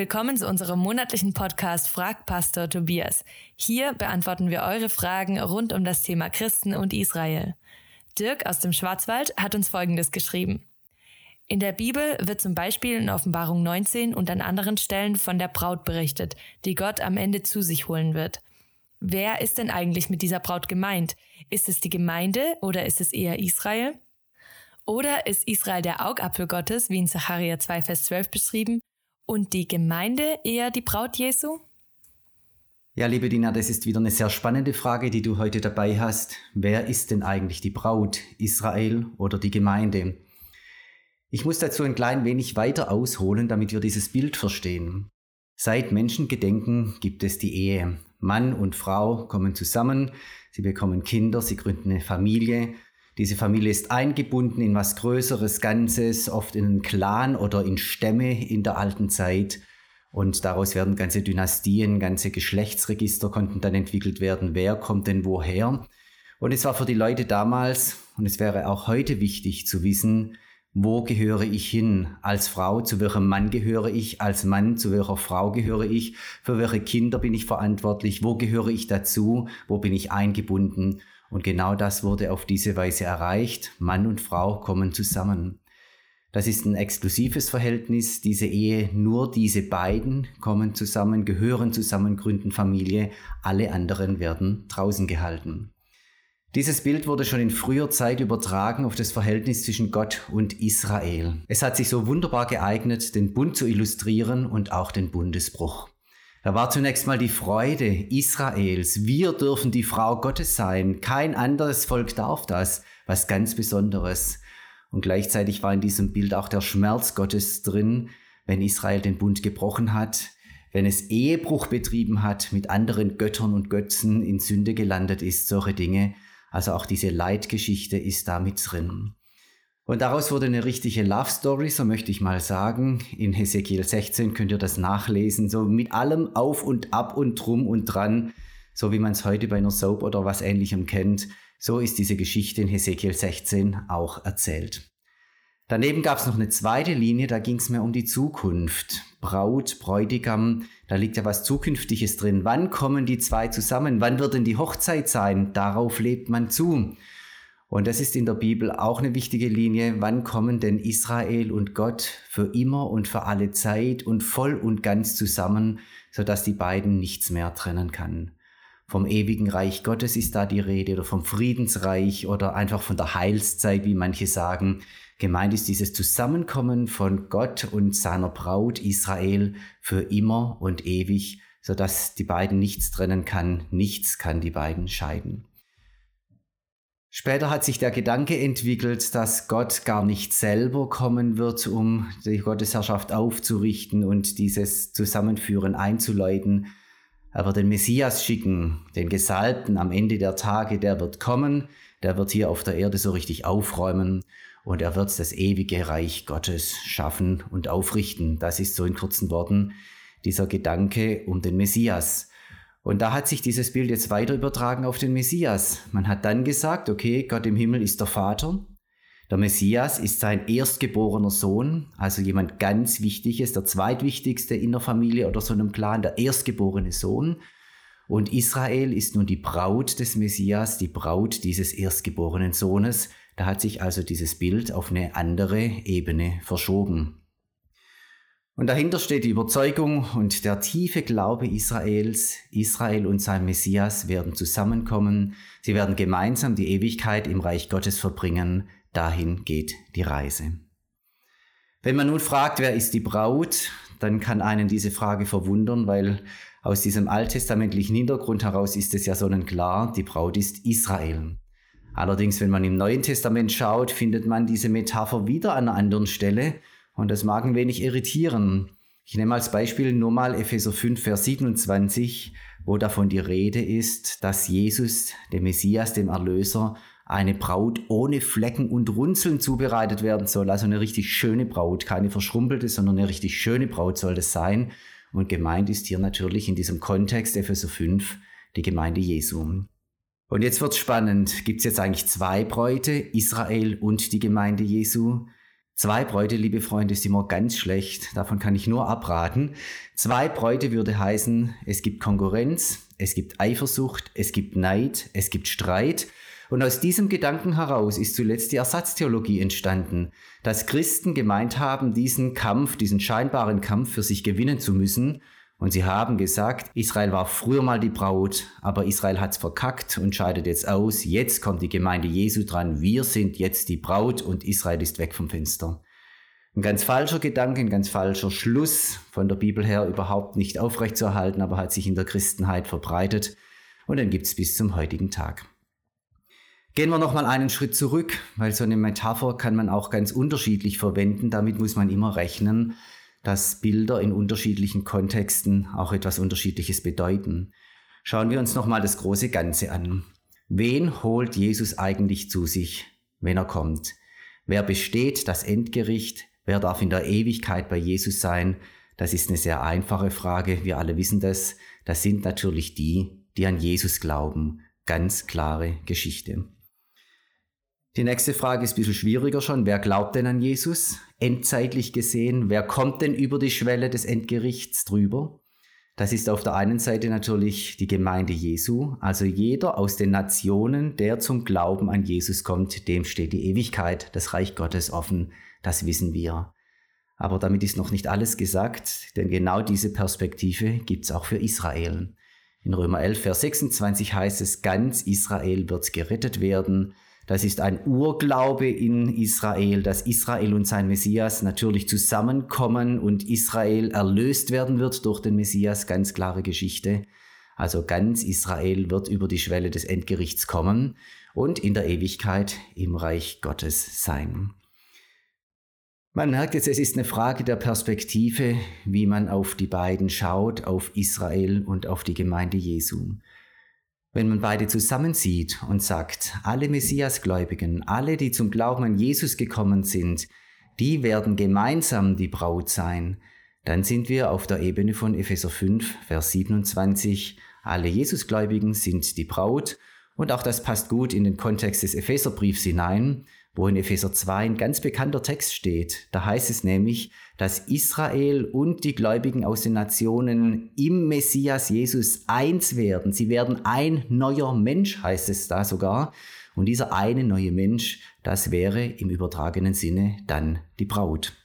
Willkommen zu unserem monatlichen Podcast Frag Pastor Tobias. Hier beantworten wir eure Fragen rund um das Thema Christen und Israel. Dirk aus dem Schwarzwald hat uns Folgendes geschrieben. In der Bibel wird zum Beispiel in Offenbarung 19 und an anderen Stellen von der Braut berichtet, die Gott am Ende zu sich holen wird. Wer ist denn eigentlich mit dieser Braut gemeint? Ist es die Gemeinde oder ist es eher Israel? Oder ist Israel der Augapfel Gottes, wie in Zacharia 2, Vers 12 beschrieben, und die Gemeinde eher die Braut Jesu? Ja, liebe Dina, das ist wieder eine sehr spannende Frage, die du heute dabei hast. Wer ist denn eigentlich die Braut, Israel oder die Gemeinde? Ich muss dazu ein klein wenig weiter ausholen, damit wir dieses Bild verstehen. Seit Menschengedenken gibt es die Ehe. Mann und Frau kommen zusammen, sie bekommen Kinder, sie gründen eine Familie diese Familie ist eingebunden in was Größeres, Ganzes, oft in einen Clan oder in Stämme in der alten Zeit. Und daraus werden ganze Dynastien, ganze Geschlechtsregister konnten dann entwickelt werden. Wer kommt denn woher? Und es war für die Leute damals, und es wäre auch heute wichtig zu wissen, wo gehöre ich hin? Als Frau, zu welchem Mann gehöre ich? Als Mann, zu welcher Frau gehöre ich? Für welche Kinder bin ich verantwortlich? Wo gehöre ich dazu? Wo bin ich eingebunden? Und genau das wurde auf diese Weise erreicht. Mann und Frau kommen zusammen. Das ist ein exklusives Verhältnis, diese Ehe, nur diese beiden kommen zusammen, gehören zusammen, gründen Familie, alle anderen werden draußen gehalten. Dieses Bild wurde schon in früher Zeit übertragen auf das Verhältnis zwischen Gott und Israel. Es hat sich so wunderbar geeignet, den Bund zu illustrieren und auch den Bundesbruch. Da war zunächst mal die Freude Israels. Wir dürfen die Frau Gottes sein. Kein anderes Volk darf das. Was ganz Besonderes. Und gleichzeitig war in diesem Bild auch der Schmerz Gottes drin, wenn Israel den Bund gebrochen hat, wenn es Ehebruch betrieben hat, mit anderen Göttern und Götzen in Sünde gelandet ist, solche Dinge. Also auch diese Leitgeschichte ist damit drin. Und daraus wurde eine richtige Love Story, so möchte ich mal sagen. In Hesekiel 16 könnt ihr das nachlesen, so mit allem auf und ab und drum und dran, so wie man es heute bei einer Soap oder was ähnlichem kennt. So ist diese Geschichte in Hesekiel 16 auch erzählt. Daneben gab es noch eine zweite Linie, da ging es mehr um die Zukunft. Braut, Bräutigam, da liegt ja was Zukünftiges drin. Wann kommen die zwei zusammen? Wann wird denn die Hochzeit sein? Darauf lebt man zu. Und das ist in der Bibel auch eine wichtige Linie. Wann kommen denn Israel und Gott für immer und für alle Zeit und voll und ganz zusammen, sodass die beiden nichts mehr trennen kann? Vom ewigen Reich Gottes ist da die Rede oder vom Friedensreich oder einfach von der Heilszeit, wie manche sagen. Gemeint ist dieses Zusammenkommen von Gott und seiner Braut Israel für immer und ewig, sodass die beiden nichts trennen kann, nichts kann die beiden scheiden. Später hat sich der Gedanke entwickelt, dass Gott gar nicht selber kommen wird, um die Gottesherrschaft aufzurichten und dieses Zusammenführen einzuleiten. Er wird den Messias schicken, den Gesalbten am Ende der Tage, der wird kommen, der wird hier auf der Erde so richtig aufräumen und er wird das ewige Reich Gottes schaffen und aufrichten. Das ist so in kurzen Worten dieser Gedanke um den Messias. Und da hat sich dieses Bild jetzt weiter übertragen auf den Messias. Man hat dann gesagt, okay, Gott im Himmel ist der Vater. Der Messias ist sein erstgeborener Sohn, also jemand ganz Wichtiges, der zweitwichtigste in der Familie oder so einem Clan, der erstgeborene Sohn. Und Israel ist nun die Braut des Messias, die Braut dieses erstgeborenen Sohnes. Da hat sich also dieses Bild auf eine andere Ebene verschoben. Und dahinter steht die Überzeugung und der tiefe Glaube Israels, Israel und sein Messias werden zusammenkommen, sie werden gemeinsam die Ewigkeit im Reich Gottes verbringen, dahin geht die Reise. Wenn man nun fragt, wer ist die Braut, dann kann einen diese Frage verwundern, weil aus diesem alttestamentlichen Hintergrund heraus ist es ja sonnenklar, die Braut ist Israel. Allerdings, wenn man im Neuen Testament schaut, findet man diese Metapher wieder an einer anderen Stelle, und das mag ein wenig irritieren. Ich nehme als Beispiel nur mal Epheser 5, Vers 27, wo davon die Rede ist, dass Jesus, dem Messias, dem Erlöser, eine Braut ohne Flecken und Runzeln zubereitet werden soll. Also eine richtig schöne Braut, keine verschrumpelte, sondern eine richtig schöne Braut soll das sein. Und gemeint ist hier natürlich in diesem Kontext Epheser 5 die Gemeinde Jesu. Und jetzt wird's spannend. Gibt's jetzt eigentlich zwei Bräute, Israel und die Gemeinde Jesu? Zwei Bräute, liebe Freunde, ist immer ganz schlecht. Davon kann ich nur abraten. Zwei Bräute würde heißen, es gibt Konkurrenz, es gibt Eifersucht, es gibt Neid, es gibt Streit. Und aus diesem Gedanken heraus ist zuletzt die Ersatztheologie entstanden, dass Christen gemeint haben, diesen Kampf, diesen scheinbaren Kampf für sich gewinnen zu müssen. Und sie haben gesagt, Israel war früher mal die Braut, aber Israel hat's verkackt und scheidet jetzt aus. Jetzt kommt die Gemeinde Jesu dran. Wir sind jetzt die Braut und Israel ist weg vom Fenster. Ein ganz falscher Gedanke, ein ganz falscher Schluss von der Bibel her überhaupt nicht aufrechtzuerhalten, aber hat sich in der Christenheit verbreitet und dann gibt es bis zum heutigen Tag. Gehen wir nochmal einen Schritt zurück, weil so eine Metapher kann man auch ganz unterschiedlich verwenden. Damit muss man immer rechnen, dass Bilder in unterschiedlichen Kontexten auch etwas Unterschiedliches bedeuten. Schauen wir uns nochmal das große Ganze an. Wen holt Jesus eigentlich zu sich, wenn er kommt? Wer besteht das Endgericht? Wer darf in der Ewigkeit bei Jesus sein? Das ist eine sehr einfache Frage. Wir alle wissen das. Das sind natürlich die, die an Jesus glauben. Ganz klare Geschichte. Die nächste Frage ist ein bisschen schwieriger schon. Wer glaubt denn an Jesus? Endzeitlich gesehen, wer kommt denn über die Schwelle des Endgerichts drüber? Das ist auf der einen Seite natürlich die Gemeinde Jesu, also jeder aus den Nationen, der zum Glauben an Jesus kommt, dem steht die Ewigkeit, das Reich Gottes offen das wissen wir. Aber damit ist noch nicht alles gesagt, denn genau diese Perspektive gibt's auch für Israel. In Römer 11, Vers 26 heißt es, ganz Israel wird gerettet werden. Das ist ein Urglaube in Israel, dass Israel und sein Messias natürlich zusammenkommen und Israel erlöst werden wird durch den Messias, ganz klare Geschichte. Also ganz Israel wird über die Schwelle des Endgerichts kommen und in der Ewigkeit im Reich Gottes sein. Man merkt jetzt, es ist eine Frage der Perspektive, wie man auf die beiden schaut, auf Israel und auf die Gemeinde Jesu. Wenn man beide zusammensieht und sagt, alle Messiasgläubigen, alle, die zum Glauben an Jesus gekommen sind, die werden gemeinsam die Braut sein, dann sind wir auf der Ebene von Epheser 5, Vers 27. Alle Jesusgläubigen sind die Braut und auch das passt gut in den Kontext des Epheserbriefs hinein wo in Epheser 2 ein ganz bekannter Text steht. Da heißt es nämlich, dass Israel und die Gläubigen aus den Nationen im Messias Jesus eins werden. Sie werden ein neuer Mensch, heißt es da sogar. Und dieser eine neue Mensch, das wäre im übertragenen Sinne dann die Braut.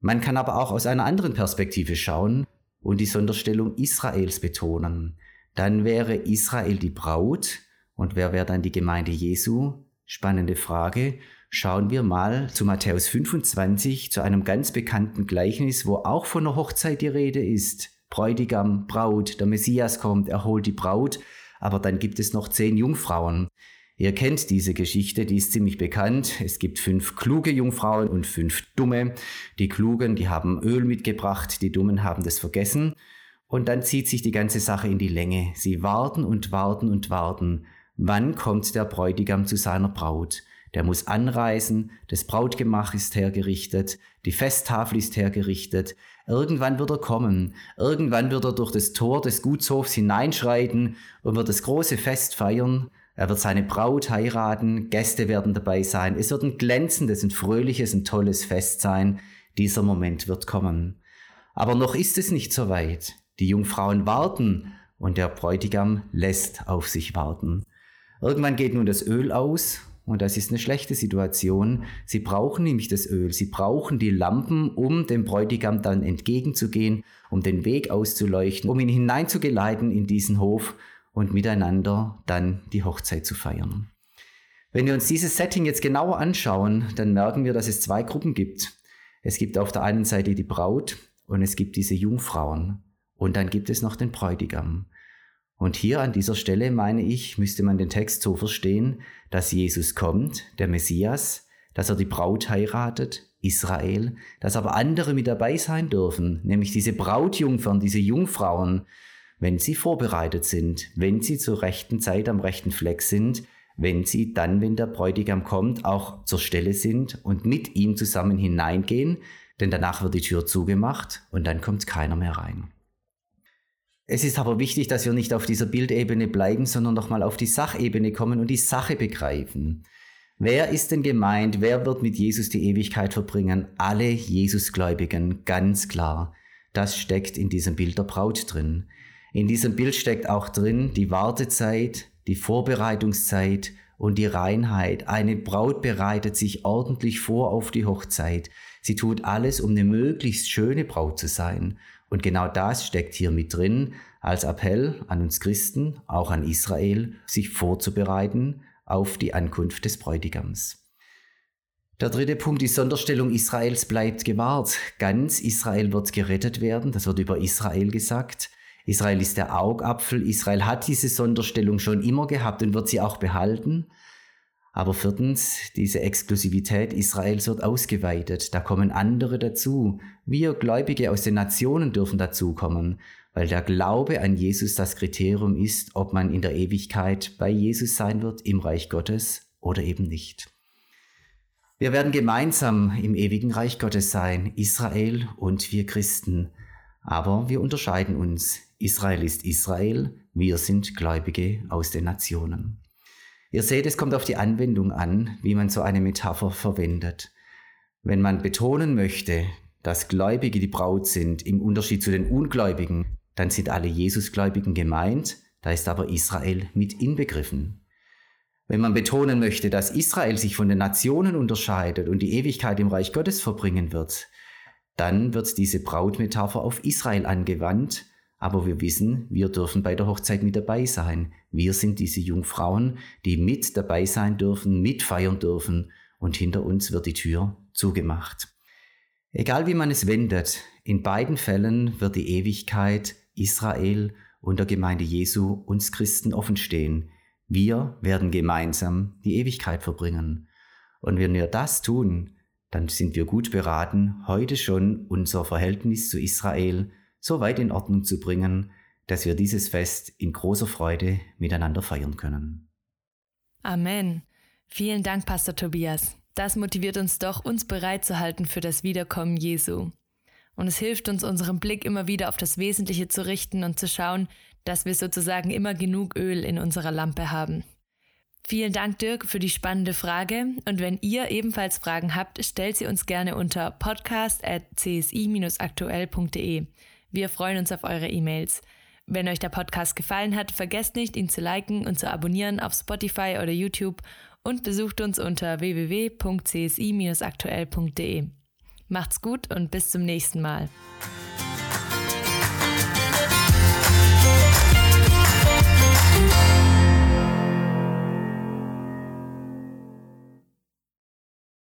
Man kann aber auch aus einer anderen Perspektive schauen und die Sonderstellung Israels betonen. Dann wäre Israel die Braut und wer wäre dann die Gemeinde Jesu? Spannende Frage. Schauen wir mal zu Matthäus 25, zu einem ganz bekannten Gleichnis, wo auch von der Hochzeit die Rede ist. Bräutigam, Braut, der Messias kommt, er holt die Braut, aber dann gibt es noch zehn Jungfrauen. Ihr kennt diese Geschichte, die ist ziemlich bekannt. Es gibt fünf kluge Jungfrauen und fünf dumme. Die klugen, die haben Öl mitgebracht, die dummen haben das vergessen. Und dann zieht sich die ganze Sache in die Länge. Sie warten und warten und warten. Wann kommt der Bräutigam zu seiner Braut? Der muss anreisen, das Brautgemach ist hergerichtet, die Festtafel ist hergerichtet. Irgendwann wird er kommen, irgendwann wird er durch das Tor des Gutshofs hineinschreiten und wird das große Fest feiern. Er wird seine Braut heiraten, Gäste werden dabei sein. Es wird ein glänzendes, ein fröhliches, ein tolles Fest sein. Dieser Moment wird kommen. Aber noch ist es nicht so weit. Die Jungfrauen warten und der Bräutigam lässt auf sich warten. Irgendwann geht nun das Öl aus und das ist eine schlechte Situation. Sie brauchen nämlich das Öl, sie brauchen die Lampen, um dem Bräutigam dann entgegenzugehen, um den Weg auszuleuchten, um ihn hineinzugeleiten in diesen Hof und miteinander dann die Hochzeit zu feiern. Wenn wir uns dieses Setting jetzt genauer anschauen, dann merken wir, dass es zwei Gruppen gibt. Es gibt auf der einen Seite die Braut und es gibt diese Jungfrauen. Und dann gibt es noch den Bräutigam. Und hier an dieser Stelle meine ich, müsste man den Text so verstehen, dass Jesus kommt, der Messias, dass er die Braut heiratet, Israel, dass aber andere mit dabei sein dürfen, nämlich diese Brautjungfern, diese Jungfrauen, wenn sie vorbereitet sind, wenn sie zur rechten Zeit am rechten Fleck sind, wenn sie dann, wenn der Bräutigam kommt, auch zur Stelle sind und mit ihm zusammen hineingehen, denn danach wird die Tür zugemacht und dann kommt keiner mehr rein. Es ist aber wichtig, dass wir nicht auf dieser Bildebene bleiben, sondern nochmal auf die Sachebene kommen und die Sache begreifen. Wer ist denn gemeint? Wer wird mit Jesus die Ewigkeit verbringen? Alle Jesusgläubigen, ganz klar. Das steckt in diesem Bild der Braut drin. In diesem Bild steckt auch drin die Wartezeit, die Vorbereitungszeit und die Reinheit. Eine Braut bereitet sich ordentlich vor auf die Hochzeit. Sie tut alles, um eine möglichst schöne Braut zu sein. Und genau das steckt hier mit drin als Appell an uns Christen, auch an Israel, sich vorzubereiten auf die Ankunft des Bräutigams. Der dritte Punkt, die Sonderstellung Israels bleibt gewahrt. Ganz Israel wird gerettet werden, das wird über Israel gesagt. Israel ist der Augapfel, Israel hat diese Sonderstellung schon immer gehabt und wird sie auch behalten. Aber viertens, diese Exklusivität Israels wird ausgeweitet, da kommen andere dazu. Wir Gläubige aus den Nationen dürfen dazukommen weil der Glaube an Jesus das Kriterium ist, ob man in der Ewigkeit bei Jesus sein wird im Reich Gottes oder eben nicht. Wir werden gemeinsam im ewigen Reich Gottes sein, Israel und wir Christen. Aber wir unterscheiden uns. Israel ist Israel, wir sind Gläubige aus den Nationen. Ihr seht, es kommt auf die Anwendung an, wie man so eine Metapher verwendet. Wenn man betonen möchte, dass Gläubige die Braut sind, im Unterschied zu den Ungläubigen, dann sind alle Jesusgläubigen gemeint, da ist aber Israel mit inbegriffen. Wenn man betonen möchte, dass Israel sich von den Nationen unterscheidet und die Ewigkeit im Reich Gottes verbringen wird, dann wird diese Brautmetapher auf Israel angewandt, aber wir wissen, wir dürfen bei der Hochzeit mit dabei sein. Wir sind diese Jungfrauen, die mit dabei sein dürfen, mitfeiern dürfen und hinter uns wird die Tür zugemacht. Egal wie man es wendet, in beiden Fällen wird die Ewigkeit Israel und der Gemeinde Jesu uns Christen offenstehen. Wir werden gemeinsam die Ewigkeit verbringen. Und wenn wir das tun, dann sind wir gut beraten, heute schon unser Verhältnis zu Israel so weit in Ordnung zu bringen, dass wir dieses Fest in großer Freude miteinander feiern können. Amen. Vielen Dank, Pastor Tobias. Das motiviert uns doch, uns bereit zu halten für das Wiederkommen Jesu. Und es hilft uns, unseren Blick immer wieder auf das Wesentliche zu richten und zu schauen, dass wir sozusagen immer genug Öl in unserer Lampe haben. Vielen Dank, Dirk, für die spannende Frage. Und wenn ihr ebenfalls Fragen habt, stellt sie uns gerne unter podcast.csi-aktuell.de. Wir freuen uns auf eure E-Mails. Wenn euch der Podcast gefallen hat, vergesst nicht, ihn zu liken und zu abonnieren auf Spotify oder YouTube und besucht uns unter www.csi-aktuell.de. Macht's gut und bis zum nächsten Mal.